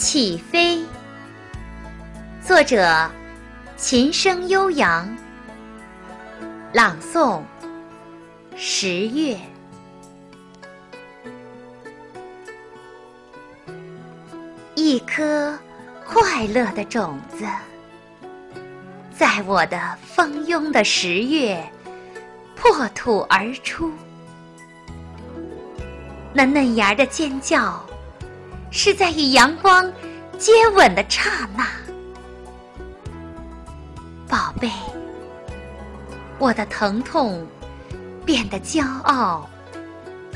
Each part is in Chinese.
起飞，作者琴声悠扬，朗诵十月。一颗快乐的种子，在我的蜂拥的十月破土而出。那嫩芽的尖叫，是在与阳光接吻的刹那。宝贝，我的疼痛变得骄傲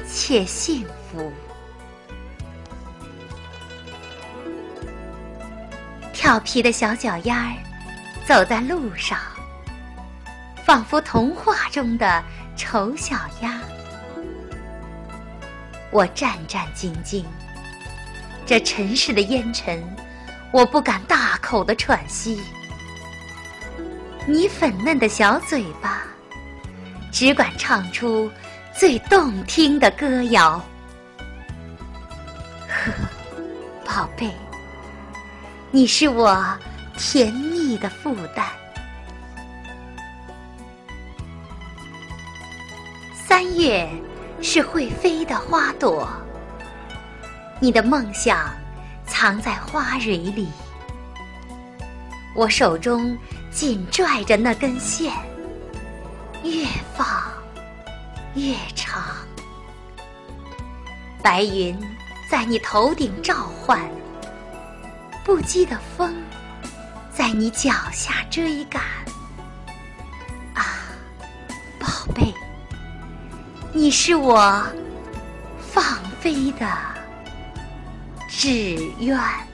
且幸福。调皮的小脚丫儿走在路上，仿佛童话中的丑小鸭。我战战兢兢，这尘世的烟尘，我不敢大口的喘息。你粉嫩的小嘴巴，只管唱出最动听的歌谣。呵，宝贝。你是我甜蜜的负担。三月是会飞的花朵，你的梦想藏在花蕊里。我手中紧拽着那根线，越放越长。白云在你头顶召唤。不羁的风，在你脚下追赶。啊，宝贝，你是我放飞的志愿。